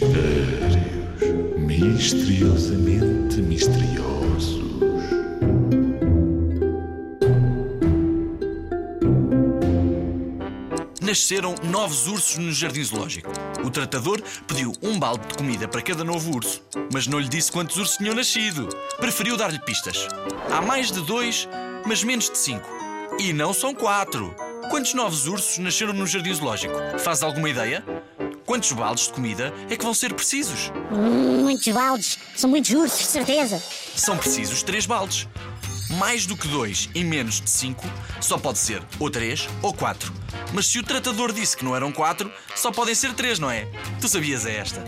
Mistérios misteriosamente misteriosos. Nasceram novos ursos no jardim zoológico. O tratador pediu um balde de comida para cada novo urso, mas não lhe disse quantos ursos tinham nascido. Preferiu dar-lhe pistas. Há mais de dois, mas menos de cinco. E não são quatro. Quantos novos ursos nasceram no jardim zoológico? Faz alguma ideia? Quantos baldes de comida é que vão ser precisos? Muitos baldes. São muitos ursos, de certeza. São precisos três baldes. Mais do que dois e menos de cinco só pode ser ou três ou quatro. Mas se o tratador disse que não eram quatro, só podem ser três, não é? Tu sabias esta?